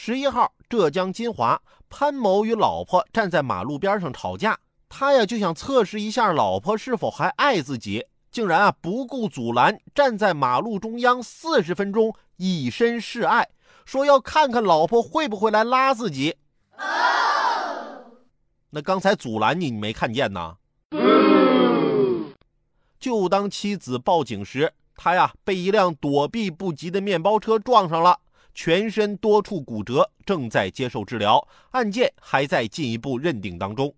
十一号，浙江金华，潘某与老婆站在马路边上吵架，他呀就想测试一下老婆是否还爱自己，竟然啊不顾阻拦，站在马路中央四十分钟，以身示爱，说要看看老婆会不会来拉自己。那刚才阻拦你，你没看见呢？就当妻子报警时，他呀被一辆躲避不及的面包车撞上了。全身多处骨折，正在接受治疗，案件还在进一步认定当中。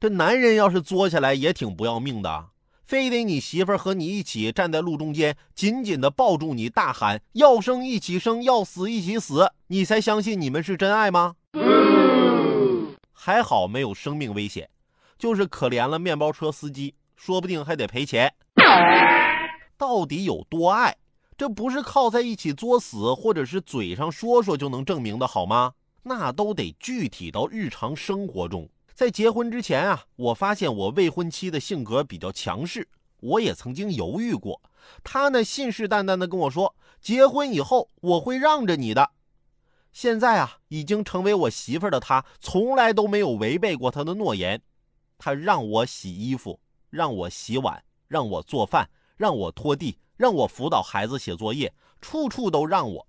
这男人要是作下来也挺不要命的，非得你媳妇儿和你一起站在路中间，紧紧的抱住你，大喊要生一起生，要死一起死，你才相信你们是真爱吗？还好没有生命危险，就是可怜了面包车司机，说不定还得赔钱。到底有多爱？这不是靠在一起作死，或者是嘴上说说就能证明的好吗？那都得具体到日常生活中。在结婚之前啊，我发现我未婚妻的性格比较强势，我也曾经犹豫过。她呢，信誓旦旦的跟我说，结婚以后我会让着你的。现在啊，已经成为我媳妇的她，从来都没有违背过她的诺言。她让我洗衣服，让我洗碗，让我做饭，让我拖地。让我辅导孩子写作业，处处都让我。